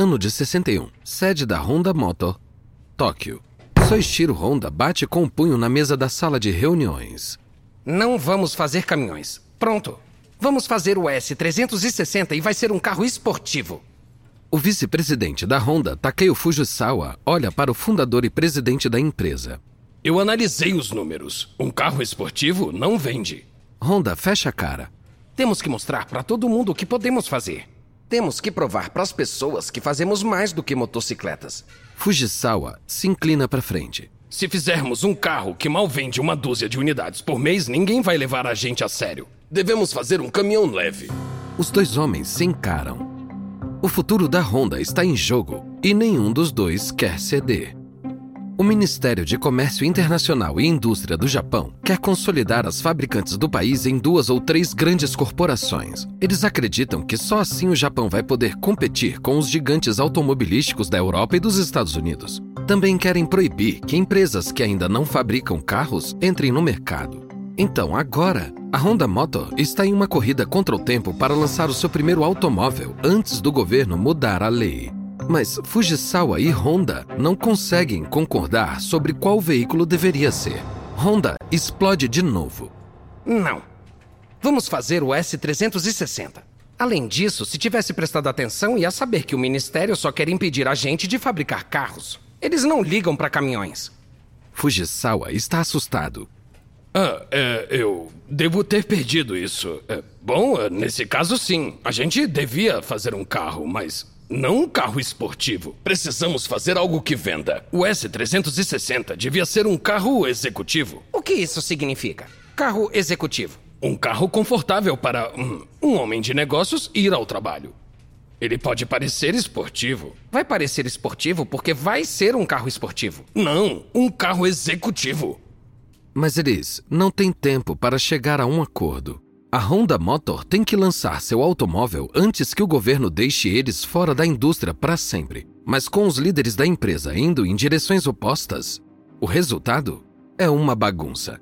ano de 61, sede da Honda Motor, Tóquio. Soichiro Honda bate com o punho na mesa da sala de reuniões. Não vamos fazer caminhões. Pronto. Vamos fazer o S360 e vai ser um carro esportivo. O vice-presidente da Honda, Takeo Fujisawa, olha para o fundador e presidente da empresa. Eu analisei os números. Um carro esportivo não vende. Honda fecha a cara. Temos que mostrar para todo mundo o que podemos fazer. Temos que provar para as pessoas que fazemos mais do que motocicletas. Fujisawa se inclina para frente. Se fizermos um carro que mal vende uma dúzia de unidades por mês, ninguém vai levar a gente a sério. Devemos fazer um caminhão leve. Os dois homens se encaram. O futuro da Honda está em jogo e nenhum dos dois quer ceder. O Ministério de Comércio Internacional e Indústria do Japão quer consolidar as fabricantes do país em duas ou três grandes corporações. Eles acreditam que só assim o Japão vai poder competir com os gigantes automobilísticos da Europa e dos Estados Unidos. Também querem proibir que empresas que ainda não fabricam carros entrem no mercado. Então, agora, a Honda Motor está em uma corrida contra o tempo para lançar o seu primeiro automóvel antes do governo mudar a lei. Mas Fujisawa e Honda não conseguem concordar sobre qual veículo deveria ser. Honda explode de novo. Não. Vamos fazer o S360. Além disso, se tivesse prestado atenção, ia saber que o ministério só quer impedir a gente de fabricar carros. Eles não ligam para caminhões. Fujisawa está assustado. Ah, é, eu devo ter perdido isso. É, bom, nesse caso, sim. A gente devia fazer um carro, mas não um carro esportivo. Precisamos fazer algo que venda. O S360 devia ser um carro executivo. O que isso significa? Carro executivo. Um carro confortável para um, um homem de negócios ir ao trabalho. Ele pode parecer esportivo. Vai parecer esportivo porque vai ser um carro esportivo. Não, um carro executivo. Mas eles não têm tempo para chegar a um acordo. A Honda Motor tem que lançar seu automóvel antes que o governo deixe eles fora da indústria para sempre. Mas com os líderes da empresa indo em direções opostas, o resultado é uma bagunça.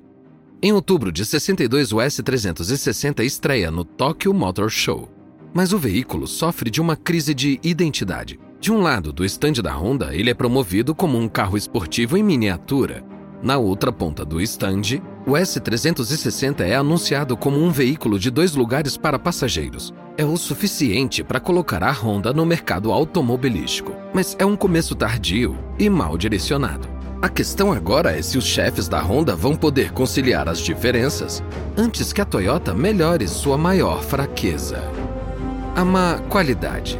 Em outubro de 62, o S360 estreia no Tokyo Motor Show. Mas o veículo sofre de uma crise de identidade. De um lado do estande da Honda, ele é promovido como um carro esportivo em miniatura, na outra ponta do estande, o S360 é anunciado como um veículo de dois lugares para passageiros. É o suficiente para colocar a Honda no mercado automobilístico, mas é um começo tardio e mal direcionado. A questão agora é se os chefes da Honda vão poder conciliar as diferenças antes que a Toyota melhore sua maior fraqueza: a má qualidade.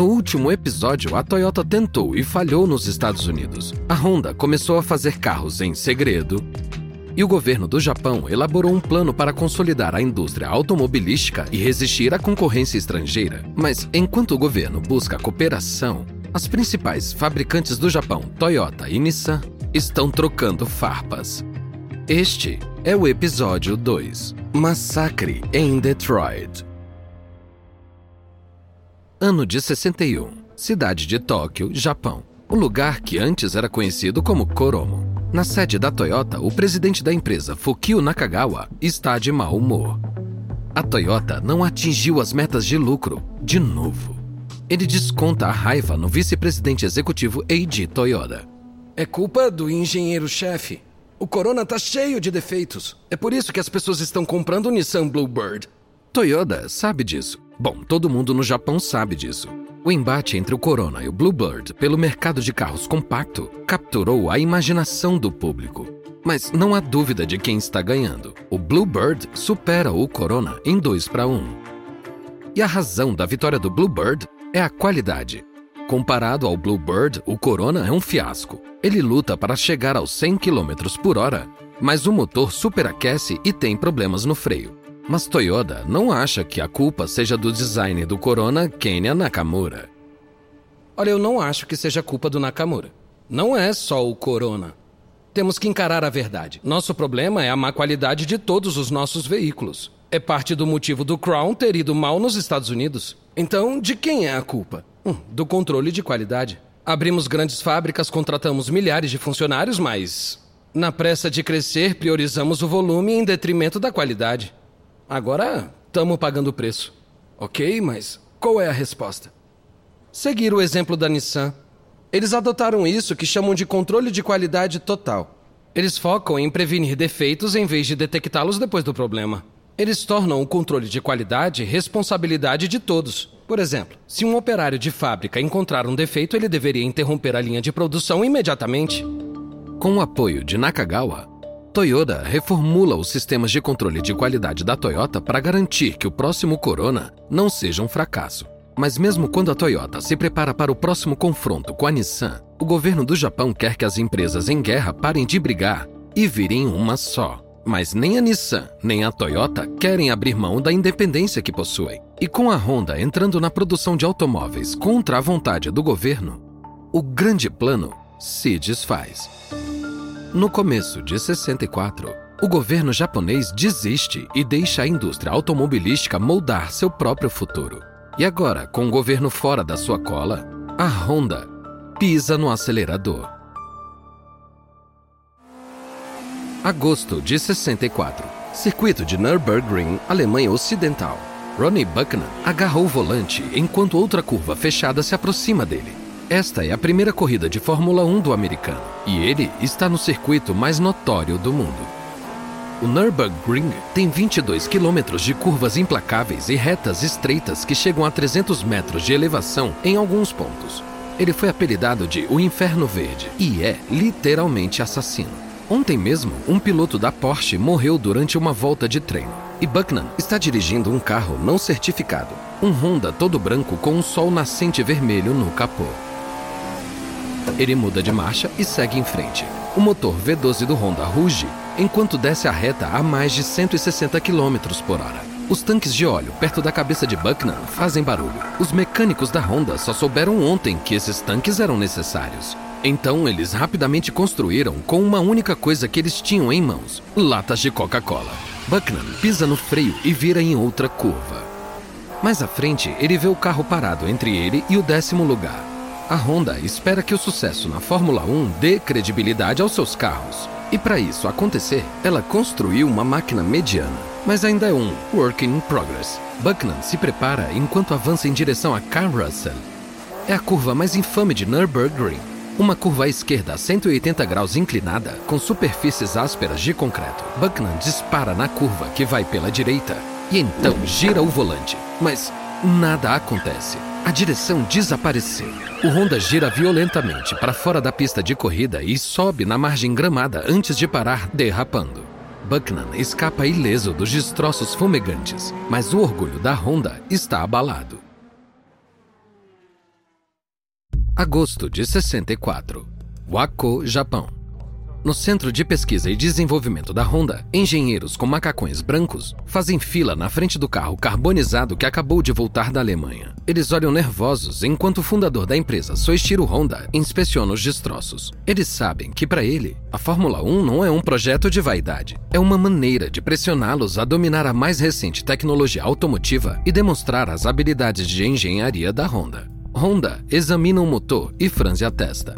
No último episódio, a Toyota tentou e falhou nos Estados Unidos. A Honda começou a fazer carros em segredo. E o governo do Japão elaborou um plano para consolidar a indústria automobilística e resistir à concorrência estrangeira. Mas enquanto o governo busca cooperação, as principais fabricantes do Japão, Toyota e Nissan, estão trocando farpas. Este é o episódio 2 Massacre em Detroit. Ano de 61. Cidade de Tóquio, Japão. O lugar que antes era conhecido como Koromo. Na sede da Toyota, o presidente da empresa, Fukio Nakagawa, está de mau humor. A Toyota não atingiu as metas de lucro de novo. Ele desconta a raiva no vice-presidente executivo Eiji Toyoda. É culpa do engenheiro-chefe. O Corona tá cheio de defeitos. É por isso que as pessoas estão comprando o Nissan Bluebird. Toyota sabe disso. Bom, todo mundo no Japão sabe disso. O embate entre o Corona e o Bluebird pelo mercado de carros compacto capturou a imaginação do público. Mas não há dúvida de quem está ganhando. O Bluebird supera o Corona em 2 para 1. E a razão da vitória do Bluebird é a qualidade. Comparado ao Bluebird, o Corona é um fiasco. Ele luta para chegar aos 100 km por hora, mas o motor superaquece e tem problemas no freio. Mas Toyota não acha que a culpa seja do design do Corona Kenya Nakamura. Olha, eu não acho que seja culpa do Nakamura. Não é só o corona. Temos que encarar a verdade. Nosso problema é a má qualidade de todos os nossos veículos. É parte do motivo do Crown ter ido mal nos Estados Unidos. Então, de quem é a culpa? Hum, do controle de qualidade. Abrimos grandes fábricas, contratamos milhares de funcionários, mas. Na pressa de crescer, priorizamos o volume em detrimento da qualidade. Agora, estamos pagando o preço. Ok, mas qual é a resposta? Seguir o exemplo da Nissan. Eles adotaram isso que chamam de controle de qualidade total. Eles focam em prevenir defeitos em vez de detectá-los depois do problema. Eles tornam o controle de qualidade responsabilidade de todos. Por exemplo, se um operário de fábrica encontrar um defeito, ele deveria interromper a linha de produção imediatamente. Com o apoio de Nakagawa, Toyota reformula os sistemas de controle de qualidade da Toyota para garantir que o próximo Corona não seja um fracasso. Mas mesmo quando a Toyota se prepara para o próximo confronto com a Nissan, o governo do Japão quer que as empresas em guerra parem de brigar e virem uma só. Mas nem a Nissan nem a Toyota querem abrir mão da independência que possuem. E com a Honda entrando na produção de automóveis contra a vontade do governo, o grande plano se desfaz. No começo de 64, o governo japonês desiste e deixa a indústria automobilística moldar seu próprio futuro. E agora, com o governo fora da sua cola, a Honda pisa no acelerador. Agosto de 64. Circuito de Nürburgring, Alemanha Ocidental. Ronnie Buckner agarrou o volante enquanto outra curva fechada se aproxima dele. Esta é a primeira corrida de Fórmula 1 do americano e ele está no circuito mais notório do mundo. O Nürburgring tem 22 quilômetros de curvas implacáveis e retas estreitas que chegam a 300 metros de elevação em alguns pontos. Ele foi apelidado de O Inferno Verde e é literalmente assassino. Ontem mesmo, um piloto da Porsche morreu durante uma volta de treino. E Bucknan está dirigindo um carro não certificado, um Honda todo branco com um sol nascente vermelho no capô. Ele muda de marcha e segue em frente. O motor V12 do Honda ruge enquanto desce a reta a mais de 160 km por hora. Os tanques de óleo perto da cabeça de Bucknan fazem barulho. Os mecânicos da Honda só souberam ontem que esses tanques eram necessários. Então eles rapidamente construíram com uma única coisa que eles tinham em mãos: latas de Coca-Cola. Bucknan pisa no freio e vira em outra curva. Mais à frente, ele vê o carro parado entre ele e o décimo lugar. A Honda espera que o sucesso na Fórmula 1 dê credibilidade aos seus carros. E para isso acontecer, ela construiu uma máquina mediana, mas ainda é um work in progress. Bucknan se prepara enquanto avança em direção a Carl Russell. É a curva mais infame de Nürburgring, uma curva à esquerda a 180 graus inclinada, com superfícies ásperas de concreto. Bucknan dispara na curva que vai pela direita e então gira o volante. Mas nada acontece. A direção desapareceu. O Honda gira violentamente para fora da pista de corrida e sobe na margem gramada antes de parar, derrapando. Bucknan escapa ileso dos destroços fumegantes, mas o orgulho da Honda está abalado. Agosto de 64. Wako, Japão. No Centro de Pesquisa e Desenvolvimento da Honda, engenheiros com macacões brancos fazem fila na frente do carro carbonizado que acabou de voltar da Alemanha. Eles olham nervosos enquanto o fundador da empresa, Soichiro Honda, inspeciona os destroços. Eles sabem que, para ele, a Fórmula 1 não é um projeto de vaidade, é uma maneira de pressioná-los a dominar a mais recente tecnologia automotiva e demonstrar as habilidades de engenharia da Honda. Honda examina o motor e franze a testa.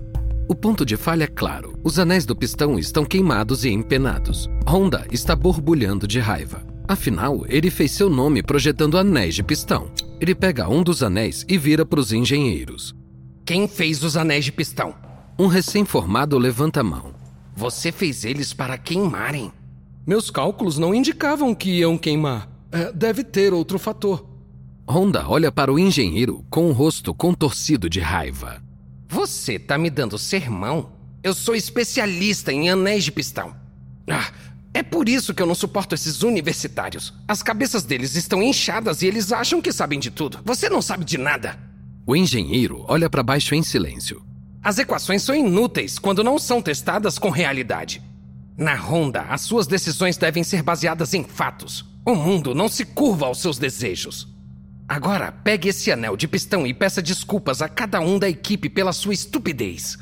O ponto de falha é claro. Os anéis do pistão estão queimados e empenados. Honda está borbulhando de raiva. Afinal, ele fez seu nome projetando anéis de pistão. Ele pega um dos anéis e vira para os engenheiros. Quem fez os anéis de pistão? Um recém-formado levanta a mão. Você fez eles para queimarem. Meus cálculos não indicavam que iam queimar. É, deve ter outro fator. Honda olha para o engenheiro com o rosto contorcido de raiva. Você tá me dando sermão? Eu sou especialista em anéis de pistão. Ah, é por isso que eu não suporto esses universitários. As cabeças deles estão inchadas e eles acham que sabem de tudo. Você não sabe de nada. O engenheiro olha para baixo em silêncio. As equações são inúteis quando não são testadas com realidade. Na Honda, as suas decisões devem ser baseadas em fatos. O mundo não se curva aos seus desejos. Agora, pegue esse anel de pistão e peça desculpas a cada um da equipe pela sua estupidez.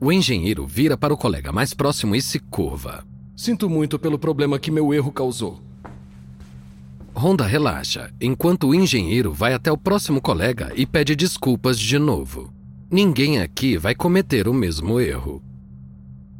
O engenheiro vira para o colega mais próximo e se curva. Sinto muito pelo problema que meu erro causou. Honda relaxa, enquanto o engenheiro vai até o próximo colega e pede desculpas de novo. Ninguém aqui vai cometer o mesmo erro.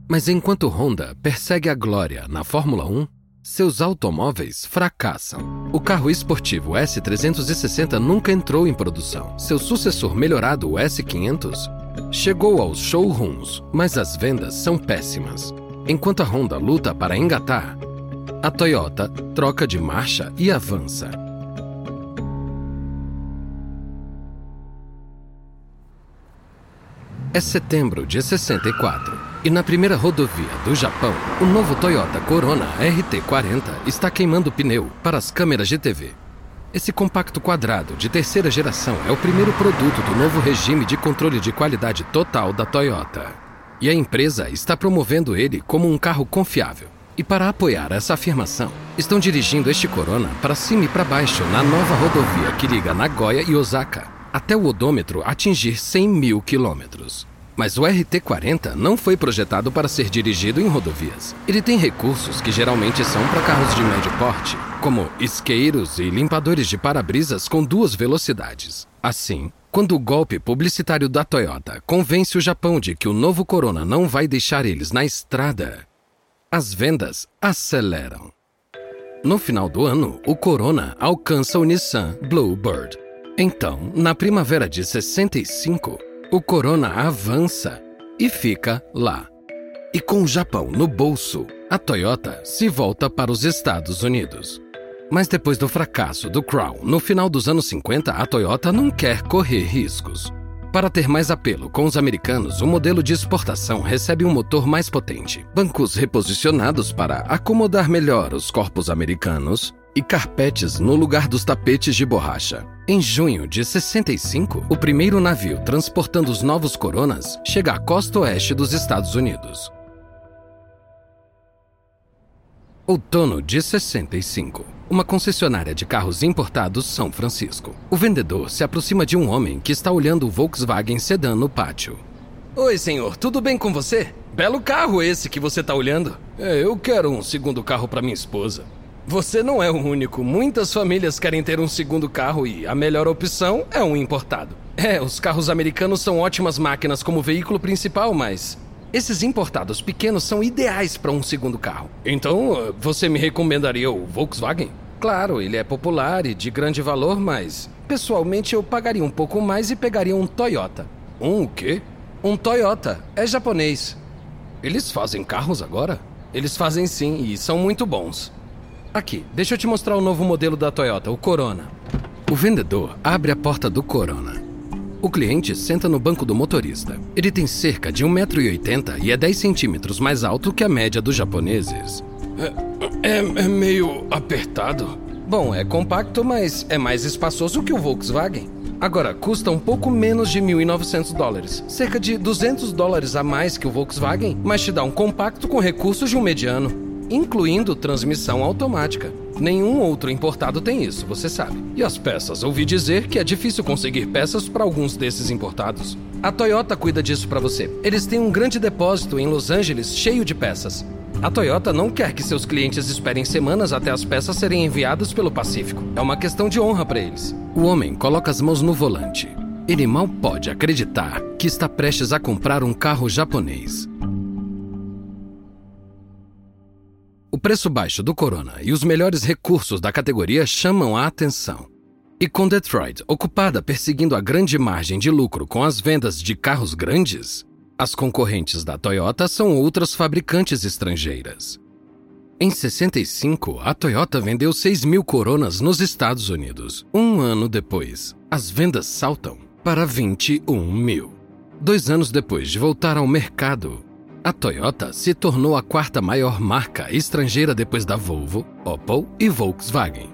Mas enquanto Honda persegue a glória na Fórmula 1, seus automóveis fracassam. O carro esportivo S360 nunca entrou em produção. Seu sucessor melhorado, o S500, chegou aos showrooms, mas as vendas são péssimas. Enquanto a Honda luta para engatar, a Toyota troca de marcha e avança. É setembro de 64 e na primeira rodovia do Japão, o novo Toyota Corona RT40 está queimando pneu para as câmeras de TV. Esse compacto quadrado de terceira geração é o primeiro produto do novo regime de controle de qualidade total da Toyota. E a empresa está promovendo ele como um carro confiável. E para apoiar essa afirmação, estão dirigindo este Corona para cima e para baixo na nova rodovia que liga Nagoya e Osaka, até o odômetro atingir 100 mil quilômetros. Mas o RT40 não foi projetado para ser dirigido em rodovias. Ele tem recursos que geralmente são para carros de médio porte, como isqueiros e limpadores de para-brisas com duas velocidades. Assim, quando o golpe publicitário da Toyota convence o Japão de que o novo Corona não vai deixar eles na estrada, as vendas aceleram. No final do ano, o Corona alcança o Nissan Bluebird. Então, na primavera de 65, o Corona avança e fica lá. E com o Japão no bolso, a Toyota se volta para os Estados Unidos. Mas depois do fracasso do Crown no final dos anos 50, a Toyota não quer correr riscos. Para ter mais apelo com os americanos, o modelo de exportação recebe um motor mais potente, bancos reposicionados para acomodar melhor os corpos americanos e carpetes no lugar dos tapetes de borracha. Em junho de 65, o primeiro navio transportando os novos Coronas chega à costa oeste dos Estados Unidos. Outono de 65 uma concessionária de carros importados São Francisco. O vendedor se aproxima de um homem que está olhando o Volkswagen Sedan no pátio. Oi, senhor, tudo bem com você? Belo carro esse que você está olhando. É, eu quero um segundo carro para minha esposa. Você não é o único. Muitas famílias querem ter um segundo carro e a melhor opção é um importado. É, os carros americanos são ótimas máquinas como veículo principal, mas esses importados pequenos são ideais para um segundo carro. Então, você me recomendaria o Volkswagen? Claro, ele é popular e de grande valor, mas pessoalmente eu pagaria um pouco mais e pegaria um Toyota. Um o quê? Um Toyota. É japonês. Eles fazem carros agora? Eles fazem sim e são muito bons. Aqui, deixa eu te mostrar o novo modelo da Toyota, o Corona. O vendedor abre a porta do Corona. O cliente senta no banco do motorista. Ele tem cerca de 1,80m e é 10 centímetros mais alto que a média dos japoneses. É, é, é, meio apertado. Bom, é compacto, mas é mais espaçoso que o Volkswagen. Agora, custa um pouco menos de 1.900 dólares. Cerca de 200 dólares a mais que o Volkswagen, mas te dá um compacto com recursos de um mediano, incluindo transmissão automática. Nenhum outro importado tem isso, você sabe. E as peças? Ouvi dizer que é difícil conseguir peças para alguns desses importados. A Toyota cuida disso para você. Eles têm um grande depósito em Los Angeles cheio de peças. A Toyota não quer que seus clientes esperem semanas até as peças serem enviadas pelo Pacífico. É uma questão de honra para eles. O homem coloca as mãos no volante. Ele mal pode acreditar que está prestes a comprar um carro japonês. O preço baixo do Corona e os melhores recursos da categoria chamam a atenção. E com Detroit ocupada perseguindo a grande margem de lucro com as vendas de carros grandes, as concorrentes da Toyota são outras fabricantes estrangeiras. Em 65, a Toyota vendeu 6 mil Coronas nos Estados Unidos. Um ano depois, as vendas saltam para 21 mil. Dois anos depois de voltar ao mercado, a Toyota se tornou a quarta maior marca estrangeira depois da Volvo, Opel e Volkswagen.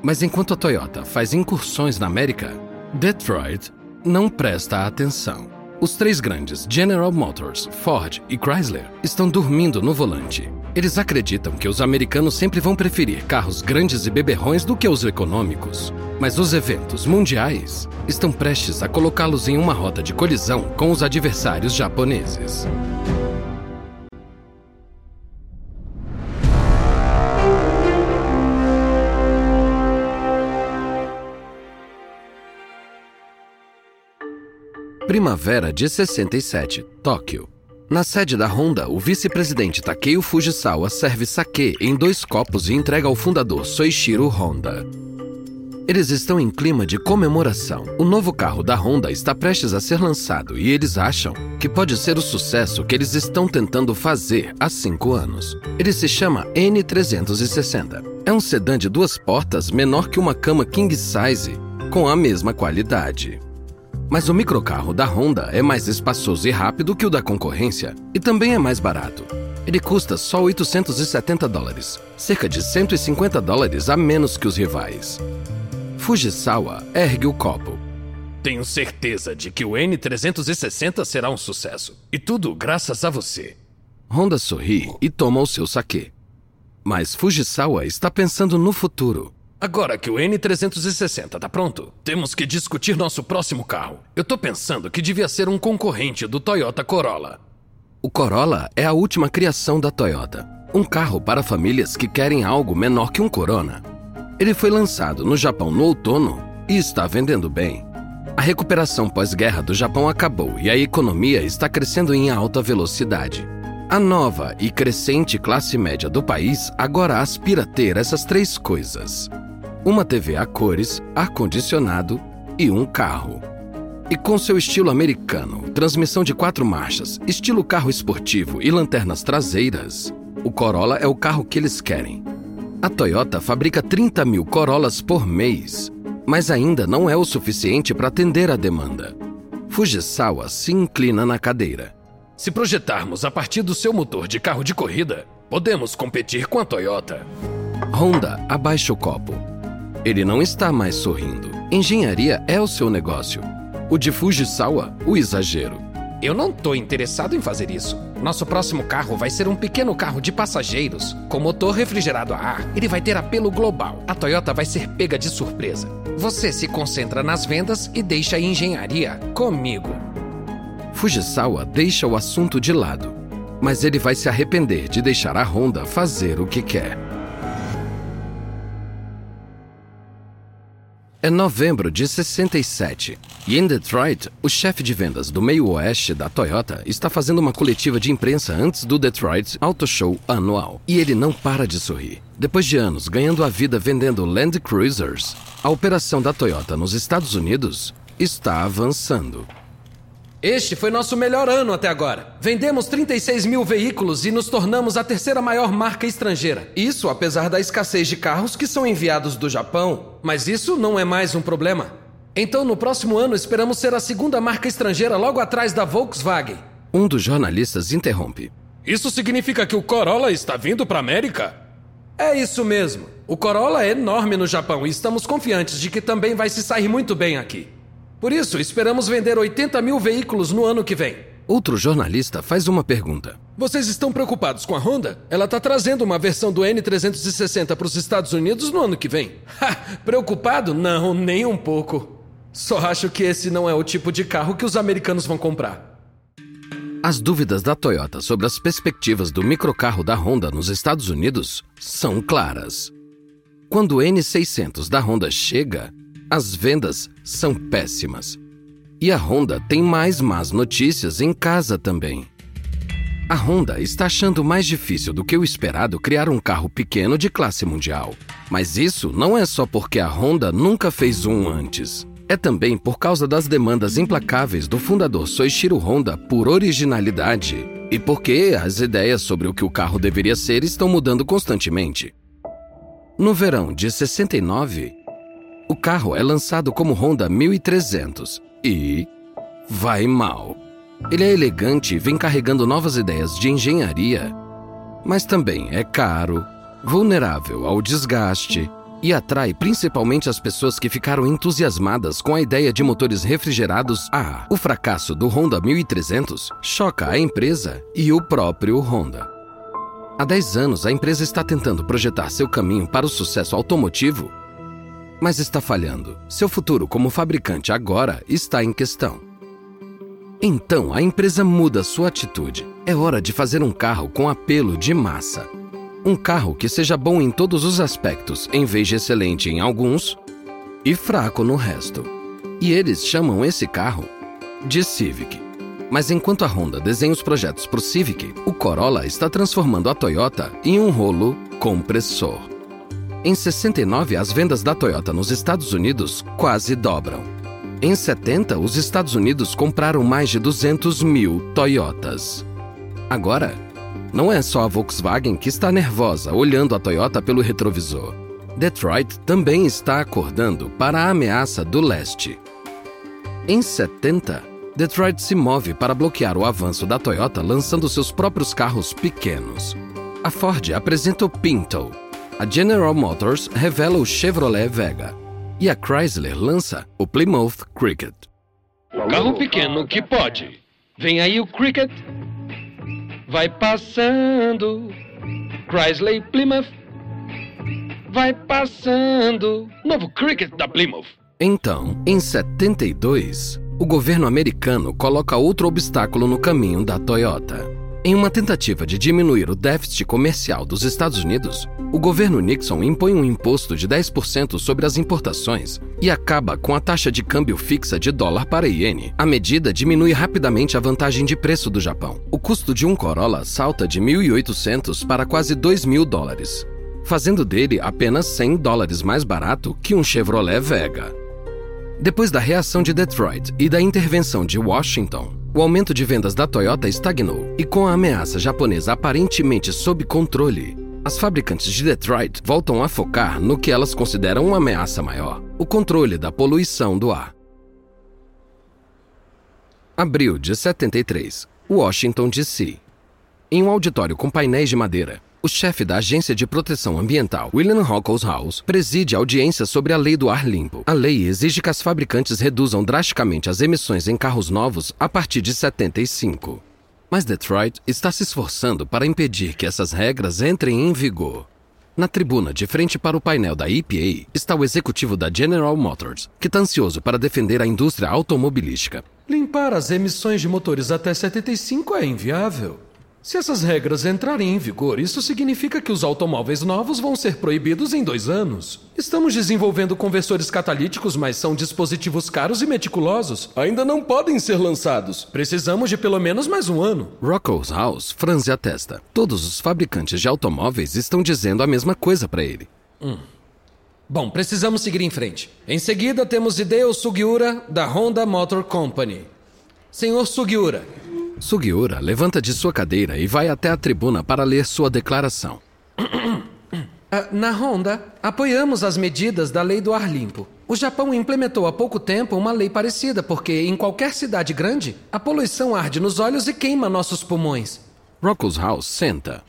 Mas enquanto a Toyota faz incursões na América, Detroit não presta atenção. Os três grandes, General Motors, Ford e Chrysler, estão dormindo no volante. Eles acreditam que os americanos sempre vão preferir carros grandes e beberrões do que os econômicos. Mas os eventos mundiais estão prestes a colocá-los em uma rota de colisão com os adversários japoneses. Primavera de 67, Tóquio. Na sede da Honda, o vice-presidente Takeo Fujisawa serve sake em dois copos e entrega ao fundador Soichiro Honda. Eles estão em clima de comemoração. O novo carro da Honda está prestes a ser lançado e eles acham que pode ser o sucesso que eles estão tentando fazer há cinco anos. Ele se chama N360. É um sedã de duas portas menor que uma cama king size, com a mesma qualidade. Mas o microcarro da Honda é mais espaçoso e rápido que o da concorrência e também é mais barato. Ele custa só 870 dólares, cerca de 150 dólares a menos que os rivais. Fujisawa ergue o copo. Tenho certeza de que o N360 será um sucesso. E tudo graças a você. Honda sorri e toma o seu saque. Mas Fujisawa está pensando no futuro. Agora que o N360 tá pronto, temos que discutir nosso próximo carro. Eu tô pensando que devia ser um concorrente do Toyota Corolla. O Corolla é a última criação da Toyota. Um carro para famílias que querem algo menor que um Corona. Ele foi lançado no Japão no outono e está vendendo bem. A recuperação pós-guerra do Japão acabou e a economia está crescendo em alta velocidade. A nova e crescente classe média do país agora aspira a ter essas três coisas: uma TV a cores, ar-condicionado e um carro. E com seu estilo americano, transmissão de quatro marchas, estilo carro esportivo e lanternas traseiras, o Corolla é o carro que eles querem. A Toyota fabrica 30 mil Corollas por mês, mas ainda não é o suficiente para atender a demanda. Fujisawa se inclina na cadeira. Se projetarmos a partir do seu motor de carro de corrida, podemos competir com a Toyota. Honda abaixa o copo. Ele não está mais sorrindo. Engenharia é o seu negócio. O de Fujisawa, o exagero. Eu não tô interessado em fazer isso. Nosso próximo carro vai ser um pequeno carro de passageiros, com motor refrigerado a ar. Ele vai ter apelo global. A Toyota vai ser pega de surpresa. Você se concentra nas vendas e deixa a engenharia comigo. Fujisawa deixa o assunto de lado, mas ele vai se arrepender de deixar a Honda fazer o que quer. É novembro de 67 e em Detroit, o chefe de vendas do meio oeste da Toyota está fazendo uma coletiva de imprensa antes do Detroit Auto Show anual. E ele não para de sorrir. Depois de anos ganhando a vida vendendo Land Cruisers, a operação da Toyota nos Estados Unidos está avançando. Este foi nosso melhor ano até agora. Vendemos 36 mil veículos e nos tornamos a terceira maior marca estrangeira. Isso apesar da escassez de carros que são enviados do Japão. Mas isso não é mais um problema. Então, no próximo ano, esperamos ser a segunda marca estrangeira logo atrás da Volkswagen. Um dos jornalistas interrompe. Isso significa que o Corolla está vindo para a América? É isso mesmo. O Corolla é enorme no Japão e estamos confiantes de que também vai se sair muito bem aqui. Por isso, esperamos vender 80 mil veículos no ano que vem. Outro jornalista faz uma pergunta. Vocês estão preocupados com a Honda? Ela está trazendo uma versão do N360 para os Estados Unidos no ano que vem. Ha! Preocupado? Não, nem um pouco. Só acho que esse não é o tipo de carro que os americanos vão comprar. As dúvidas da Toyota sobre as perspectivas do microcarro da Honda nos Estados Unidos são claras. Quando o N600 da Honda chega, as vendas são péssimas. E a Honda tem mais más notícias em casa também. A Honda está achando mais difícil do que o esperado criar um carro pequeno de classe mundial. Mas isso não é só porque a Honda nunca fez um antes. É também por causa das demandas implacáveis do fundador Soichiro Honda por originalidade e porque as ideias sobre o que o carro deveria ser estão mudando constantemente. No verão de 69, o carro é lançado como Honda 1300 e vai mal. Ele é elegante e vem carregando novas ideias de engenharia, mas também é caro, vulnerável ao desgaste e atrai principalmente as pessoas que ficaram entusiasmadas com a ideia de motores refrigerados a ar. O fracasso do Honda 1300 choca a empresa e o próprio Honda. Há 10 anos, a empresa está tentando projetar seu caminho para o sucesso automotivo mas está falhando. Seu futuro como fabricante agora está em questão. Então a empresa muda sua atitude. É hora de fazer um carro com apelo de massa. Um carro que seja bom em todos os aspectos, em vez de excelente em alguns e fraco no resto. E eles chamam esse carro de Civic. Mas enquanto a Honda desenha os projetos para o Civic, o Corolla está transformando a Toyota em um rolo compressor. Em 69, as vendas da Toyota nos Estados Unidos quase dobram. Em 70, os Estados Unidos compraram mais de 200 mil Toyotas. Agora, não é só a Volkswagen que está nervosa olhando a Toyota pelo retrovisor. Detroit também está acordando para a ameaça do leste. Em 70, Detroit se move para bloquear o avanço da Toyota lançando seus próprios carros pequenos. A Ford apresenta o Pinto, a General Motors revela o Chevrolet Vega e a Chrysler lança o Plymouth Cricket. Carro pequeno que pode. Vem aí o Cricket. Vai passando. Chrysler Plymouth. Vai passando. Novo Cricket da Plymouth. Então, em 72, o governo americano coloca outro obstáculo no caminho da Toyota. Em uma tentativa de diminuir o déficit comercial dos Estados Unidos, o governo Nixon impõe um imposto de 10% sobre as importações e acaba com a taxa de câmbio fixa de dólar para iene. A medida diminui rapidamente a vantagem de preço do Japão. O custo de um Corolla salta de 1.800 para quase 2.000 dólares, fazendo dele apenas 100 dólares mais barato que um Chevrolet Vega. Depois da reação de Detroit e da intervenção de Washington, o aumento de vendas da Toyota estagnou e, com a ameaça japonesa aparentemente sob controle, as fabricantes de Detroit voltam a focar no que elas consideram uma ameaça maior: o controle da poluição do ar. Abril de 73, Washington, D.C. Em um auditório com painéis de madeira, o chefe da Agência de Proteção Ambiental, William House, preside audiência sobre a Lei do Ar Limpo. A lei exige que as fabricantes reduzam drasticamente as emissões em carros novos a partir de 75. Mas Detroit está se esforçando para impedir que essas regras entrem em vigor. Na tribuna, de frente para o painel da EPA, está o executivo da General Motors, que está ansioso para defender a indústria automobilística. Limpar as emissões de motores até 75 é inviável. Se essas regras entrarem em vigor, isso significa que os automóveis novos vão ser proibidos em dois anos. Estamos desenvolvendo conversores catalíticos, mas são dispositivos caros e meticulosos. Ainda não podem ser lançados. Precisamos de pelo menos mais um ano. Rocco's House franze a testa. Todos os fabricantes de automóveis estão dizendo a mesma coisa para ele. Hum. Bom, precisamos seguir em frente. Em seguida, temos Hideo Sugiura, da Honda Motor Company. Senhor Sugiura, Sugiura levanta de sua cadeira e vai até a tribuna para ler sua declaração. Ah, na Honda, apoiamos as medidas da Lei do Ar Limpo. O Japão implementou há pouco tempo uma lei parecida, porque em qualquer cidade grande, a poluição arde nos olhos e queima nossos pulmões. Rocco's House senta.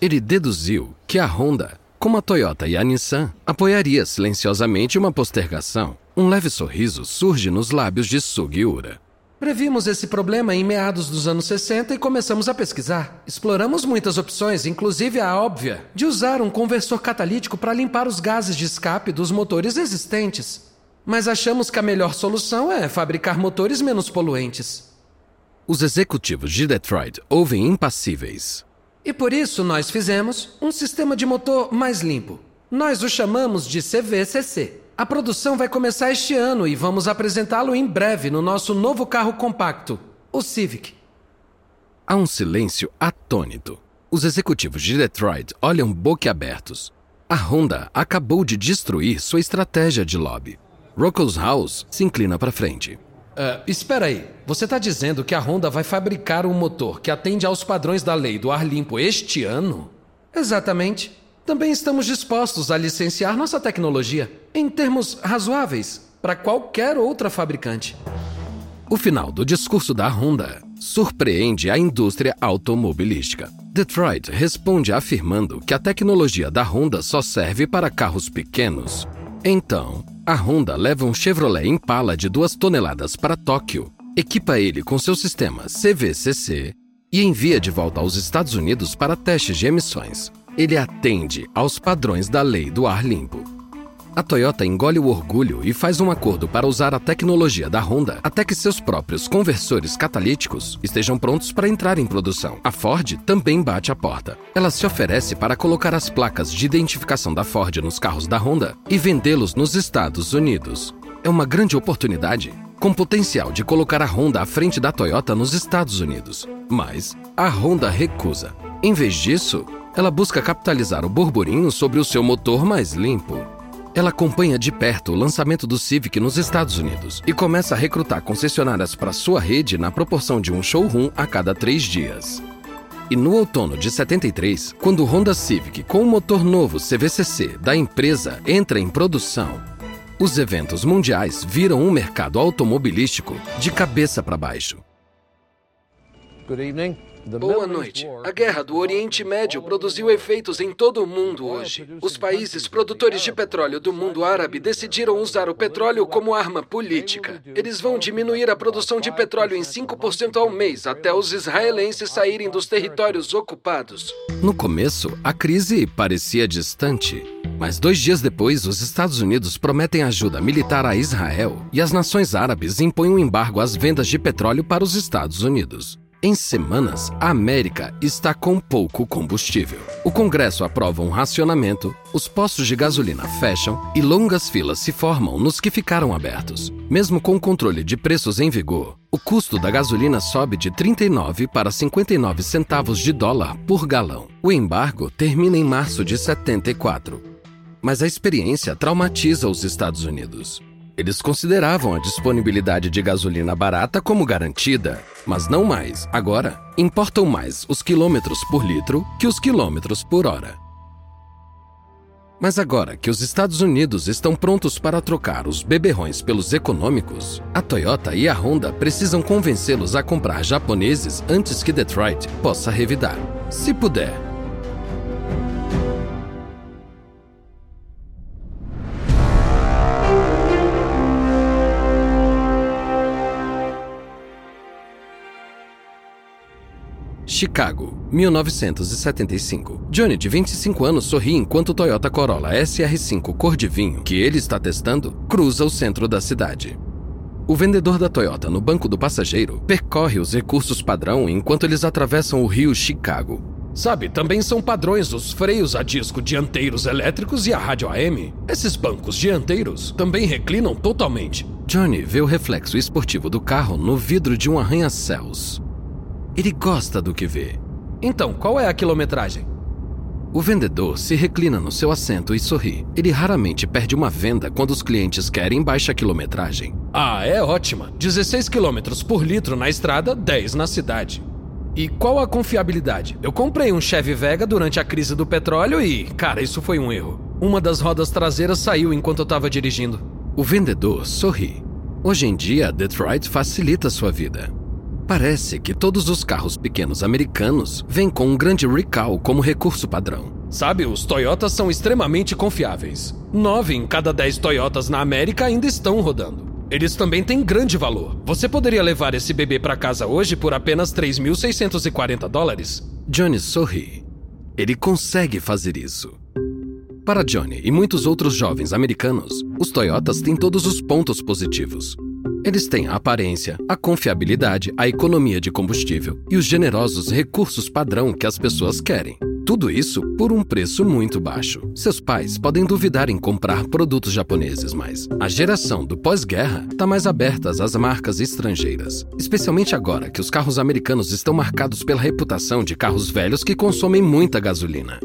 Ele deduziu que a Honda, como a Toyota e a Nissan, apoiaria silenciosamente uma postergação. Um leve sorriso surge nos lábios de Sugiura. Previmos esse problema em meados dos anos 60 e começamos a pesquisar. Exploramos muitas opções, inclusive a óbvia de usar um conversor catalítico para limpar os gases de escape dos motores existentes. Mas achamos que a melhor solução é fabricar motores menos poluentes. Os executivos de Detroit ouvem impassíveis. E por isso nós fizemos um sistema de motor mais limpo. Nós o chamamos de CVCC. A produção vai começar este ano e vamos apresentá-lo em breve no nosso novo carro compacto, o Civic. Há um silêncio atônito. Os executivos de Detroit olham boquiabertos. A Honda acabou de destruir sua estratégia de lobby. Rocco's House se inclina para frente. Uh, espera aí. Você está dizendo que a Honda vai fabricar um motor que atende aos padrões da lei do ar limpo este ano? Exatamente. Também estamos dispostos a licenciar nossa tecnologia em termos razoáveis para qualquer outra fabricante. O final do discurso da Honda surpreende a indústria automobilística. Detroit responde afirmando que a tecnologia da Honda só serve para carros pequenos. Então, a Honda leva um Chevrolet Impala de 2 toneladas para Tóquio, equipa ele com seu sistema CVCC e envia de volta aos Estados Unidos para testes de emissões ele atende aos padrões da lei do ar limpo. A Toyota engole o orgulho e faz um acordo para usar a tecnologia da Honda até que seus próprios conversores catalíticos estejam prontos para entrar em produção. A Ford também bate a porta. Ela se oferece para colocar as placas de identificação da Ford nos carros da Honda e vendê-los nos Estados Unidos. É uma grande oportunidade, com potencial de colocar a Honda à frente da Toyota nos Estados Unidos. Mas a Honda recusa. Em vez disso, ela busca capitalizar o burburinho sobre o seu motor mais limpo. Ela acompanha de perto o lançamento do Civic nos Estados Unidos e começa a recrutar concessionárias para sua rede na proporção de um showroom a cada três dias. E no outono de 73, quando o Honda Civic com o motor novo CVCC da empresa entra em produção, os eventos mundiais viram um mercado automobilístico de cabeça para baixo. Good evening. Boa noite. A guerra do Oriente Médio produziu efeitos em todo o mundo hoje. Os países produtores de petróleo do mundo árabe decidiram usar o petróleo como arma política. Eles vão diminuir a produção de petróleo em 5% ao mês até os israelenses saírem dos territórios ocupados. No começo, a crise parecia distante. Mas dois dias depois, os Estados Unidos prometem ajuda militar a Israel e as nações árabes impõem um embargo às vendas de petróleo para os Estados Unidos. Em semanas, a América está com pouco combustível. O Congresso aprova um racionamento, os postos de gasolina fecham e longas filas se formam nos que ficaram abertos. Mesmo com o controle de preços em vigor, o custo da gasolina sobe de 39 para 59 centavos de dólar por galão. O embargo termina em março de 74. Mas a experiência traumatiza os Estados Unidos. Eles consideravam a disponibilidade de gasolina barata como garantida, mas não mais. Agora, importam mais os quilômetros por litro que os quilômetros por hora. Mas agora que os Estados Unidos estão prontos para trocar os beberrões pelos econômicos, a Toyota e a Honda precisam convencê-los a comprar japoneses antes que Detroit possa revidar. Se puder, Chicago, 1975. Johnny, de 25 anos, sorri enquanto o Toyota Corolla SR5 cor de vinho, que ele está testando, cruza o centro da cidade. O vendedor da Toyota no banco do passageiro percorre os recursos padrão enquanto eles atravessam o rio Chicago. Sabe, também são padrões os freios a disco dianteiros elétricos e a rádio AM. Esses bancos dianteiros também reclinam totalmente. Johnny vê o reflexo esportivo do carro no vidro de um arranha-céus. Ele gosta do que vê. Então, qual é a quilometragem? O vendedor se reclina no seu assento e sorri. Ele raramente perde uma venda quando os clientes querem baixa quilometragem. Ah, é ótima. 16 km por litro na estrada, 10 na cidade. E qual a confiabilidade? Eu comprei um Chevy Vega durante a crise do petróleo e, cara, isso foi um erro. Uma das rodas traseiras saiu enquanto eu estava dirigindo. O vendedor sorri. Hoje em dia, Detroit facilita sua vida. Parece que todos os carros pequenos americanos vêm com um grande recall como recurso padrão. Sabe, os Toyotas são extremamente confiáveis. Nove em cada dez Toyotas na América ainda estão rodando. Eles também têm grande valor. Você poderia levar esse bebê para casa hoje por apenas 3.640 dólares? Johnny sorri. Ele consegue fazer isso. Para Johnny e muitos outros jovens americanos, os Toyotas têm todos os pontos positivos. Eles têm a aparência, a confiabilidade, a economia de combustível e os generosos recursos padrão que as pessoas querem. Tudo isso por um preço muito baixo. Seus pais podem duvidar em comprar produtos japoneses, mas a geração do pós-guerra está mais aberta às marcas estrangeiras, especialmente agora que os carros americanos estão marcados pela reputação de carros velhos que consomem muita gasolina.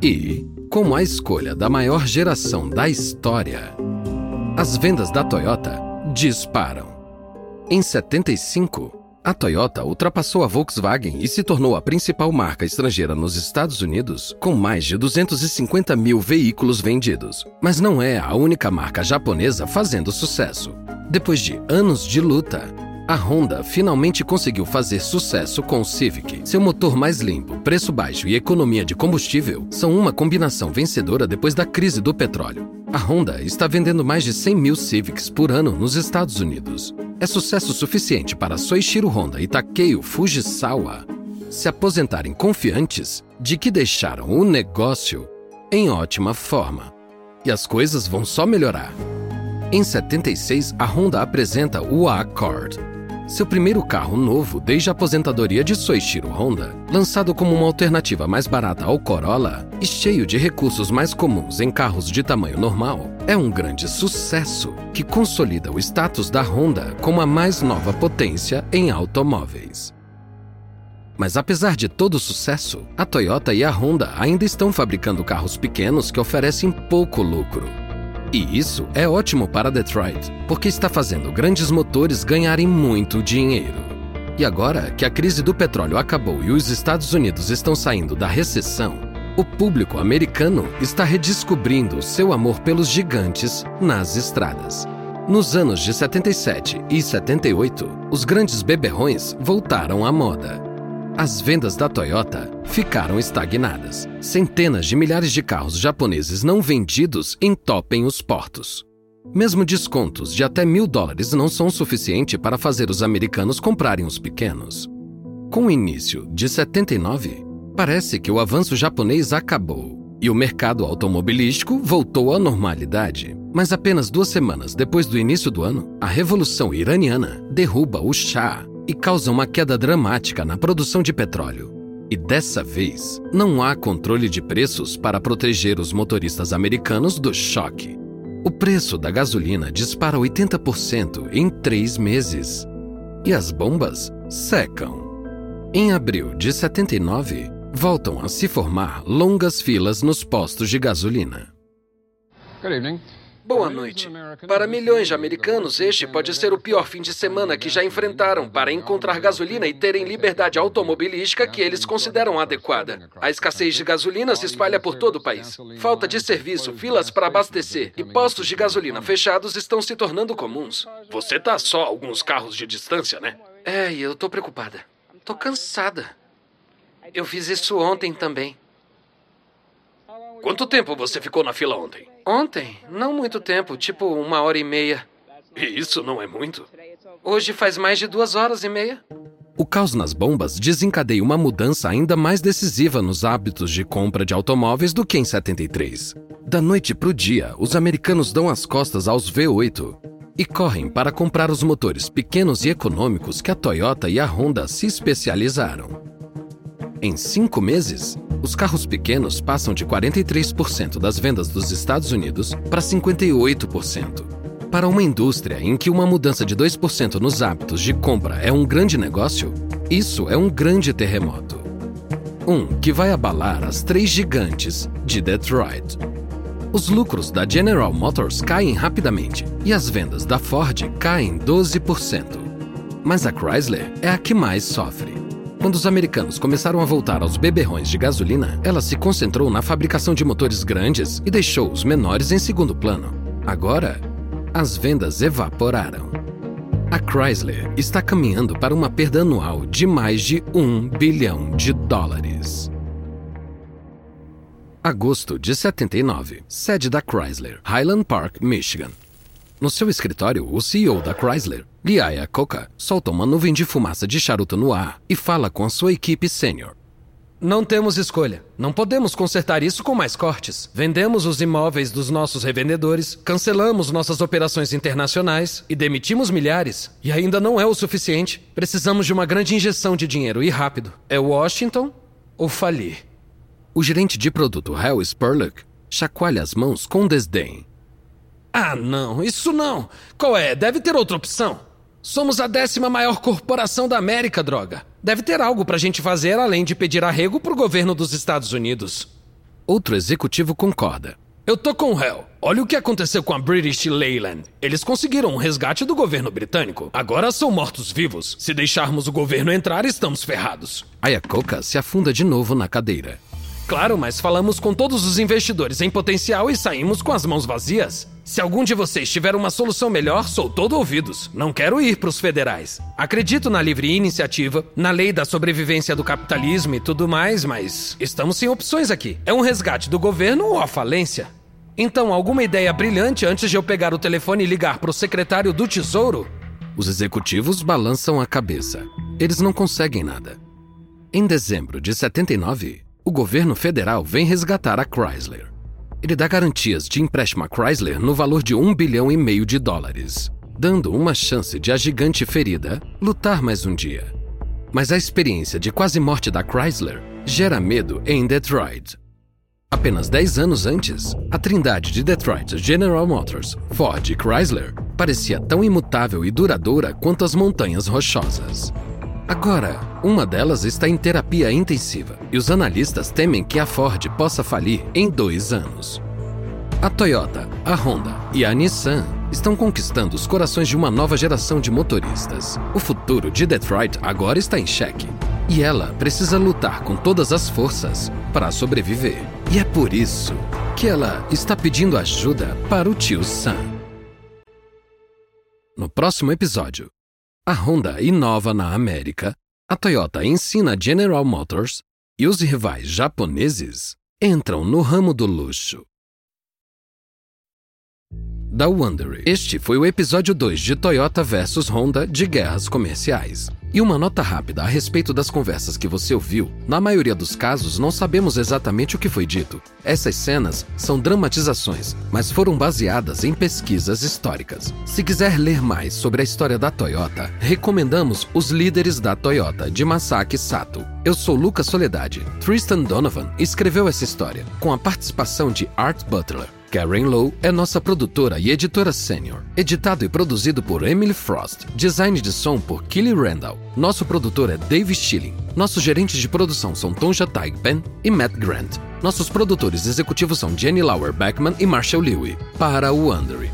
E, como a escolha da maior geração da história, as vendas da Toyota disparam. Em 75, a Toyota ultrapassou a Volkswagen e se tornou a principal marca estrangeira nos Estados Unidos, com mais de 250 mil veículos vendidos. Mas não é a única marca japonesa fazendo sucesso. Depois de anos de luta, a Honda finalmente conseguiu fazer sucesso com o Civic. Seu motor mais limpo, preço baixo e economia de combustível são uma combinação vencedora depois da crise do petróleo. A Honda está vendendo mais de 100 mil Civics por ano nos Estados Unidos. É sucesso suficiente para Soichiro Honda e Takeo Fujisawa se aposentarem confiantes de que deixaram o negócio em ótima forma. E as coisas vão só melhorar. Em 76, a Honda apresenta o Accord, seu primeiro carro novo desde a aposentadoria de Soichiro Honda, lançado como uma alternativa mais barata ao Corolla e cheio de recursos mais comuns em carros de tamanho normal, é um grande sucesso que consolida o status da Honda como a mais nova potência em automóveis. Mas apesar de todo o sucesso, a Toyota e a Honda ainda estão fabricando carros pequenos que oferecem pouco lucro. E isso é ótimo para Detroit, porque está fazendo grandes motores ganharem muito dinheiro. E agora que a crise do petróleo acabou e os Estados Unidos estão saindo da recessão, o público americano está redescobrindo seu amor pelos gigantes nas estradas. Nos anos de 77 e 78, os grandes beberrões voltaram à moda as vendas da Toyota ficaram estagnadas. Centenas de milhares de carros japoneses não vendidos entopem os portos. Mesmo descontos de até mil dólares não são suficiente para fazer os americanos comprarem os pequenos. Com o início de 79, parece que o avanço japonês acabou e o mercado automobilístico voltou à normalidade. Mas apenas duas semanas depois do início do ano, a Revolução Iraniana derruba o Shah e causa uma queda dramática na produção de petróleo. E dessa vez, não há controle de preços para proteger os motoristas americanos do choque. O preço da gasolina dispara 80% em três meses. E as bombas secam. Em abril de 79, voltam a se formar longas filas nos postos de gasolina. Good evening. Boa noite. Para milhões de americanos, este pode ser o pior fim de semana que já enfrentaram para encontrar gasolina e terem liberdade automobilística que eles consideram adequada. A escassez de gasolina se espalha por todo o país. Falta de serviço, filas para abastecer e postos de gasolina fechados estão se tornando comuns. Você tá só alguns carros de distância, né? É, e eu tô preocupada. Tô cansada. Eu fiz isso ontem também. Quanto tempo você ficou na fila ontem? Ontem? Não muito tempo, tipo uma hora e meia. E isso não é muito? Hoje faz mais de duas horas e meia. O caos nas bombas desencadeia uma mudança ainda mais decisiva nos hábitos de compra de automóveis do que em 73. Da noite para o dia, os americanos dão as costas aos V8 e correm para comprar os motores pequenos e econômicos que a Toyota e a Honda se especializaram. Em cinco meses, os carros pequenos passam de 43% das vendas dos Estados Unidos para 58%. Para uma indústria em que uma mudança de 2% nos hábitos de compra é um grande negócio, isso é um grande terremoto. Um que vai abalar as três gigantes de Detroit. Os lucros da General Motors caem rapidamente e as vendas da Ford caem 12%. Mas a Chrysler é a que mais sofre. Quando os americanos começaram a voltar aos beberrões de gasolina, ela se concentrou na fabricação de motores grandes e deixou os menores em segundo plano. Agora, as vendas evaporaram. A Chrysler está caminhando para uma perda anual de mais de um bilhão de dólares. Agosto de 79, sede da Chrysler, Highland Park, Michigan. No seu escritório, o CEO da Chrysler, Lee Iacocca, solta uma nuvem de fumaça de charuto no ar e fala com a sua equipe sênior. Não temos escolha. Não podemos consertar isso com mais cortes. Vendemos os imóveis dos nossos revendedores, cancelamos nossas operações internacionais e demitimos milhares. E ainda não é o suficiente. Precisamos de uma grande injeção de dinheiro e rápido. É Washington ou falir? O gerente de produto Hal Spurlock chacoalha as mãos com desdém. Ah, não, isso não. Qual é? Deve ter outra opção. Somos a décima maior corporação da América, droga. Deve ter algo pra gente fazer além de pedir arrego pro governo dos Estados Unidos. Outro executivo concorda. Eu tô com o Hell. Olha o que aconteceu com a British Leyland. Eles conseguiram um resgate do governo britânico. Agora são mortos-vivos. Se deixarmos o governo entrar, estamos ferrados. Ayakoka se afunda de novo na cadeira. Claro, mas falamos com todos os investidores em potencial e saímos com as mãos vazias. Se algum de vocês tiver uma solução melhor, sou todo ouvidos. Não quero ir para os federais. Acredito na livre iniciativa, na lei da sobrevivência do capitalismo e tudo mais, mas estamos sem opções aqui. É um resgate do governo ou a falência? Então, alguma ideia brilhante antes de eu pegar o telefone e ligar para o secretário do Tesouro? Os executivos balançam a cabeça. Eles não conseguem nada. Em dezembro de 79, o governo federal vem resgatar a Chrysler. Ele dá garantias de empréstimo a Chrysler no valor de um bilhão e meio de dólares, dando uma chance de a gigante ferida lutar mais um dia. Mas a experiência de quase morte da Chrysler gera medo em Detroit. Apenas 10 anos antes, a trindade de Detroit General Motors, Ford e Chrysler parecia tão imutável e duradoura quanto as montanhas rochosas. Agora, uma delas está em terapia intensiva e os analistas temem que a Ford possa falir em dois anos. A Toyota, a Honda e a Nissan estão conquistando os corações de uma nova geração de motoristas. O futuro de Detroit agora está em xeque e ela precisa lutar com todas as forças para sobreviver. E é por isso que ela está pedindo ajuda para o tio Sam. No próximo episódio, a Honda inova na América, a Toyota ensina a General Motors e os rivais japoneses entram no ramo do luxo. Da Wondery. Este foi o episódio 2 de Toyota vs Honda de Guerras Comerciais. E uma nota rápida a respeito das conversas que você ouviu: na maioria dos casos, não sabemos exatamente o que foi dito. Essas cenas são dramatizações, mas foram baseadas em pesquisas históricas. Se quiser ler mais sobre a história da Toyota, recomendamos Os Líderes da Toyota, de Masaki Sato. Eu sou Lucas Soledade. Tristan Donovan escreveu essa história, com a participação de Art Butler. Karen Lowe é nossa produtora e editora sênior. Editado e produzido por Emily Frost. Design de som por Kelly Randall. Nosso produtor é Dave Schilling. Nossos gerentes de produção são Tonja Taigben e Matt Grant. Nossos produtores executivos são Jenny Lauer Beckman e Marshall Lewy. Para o Wondery.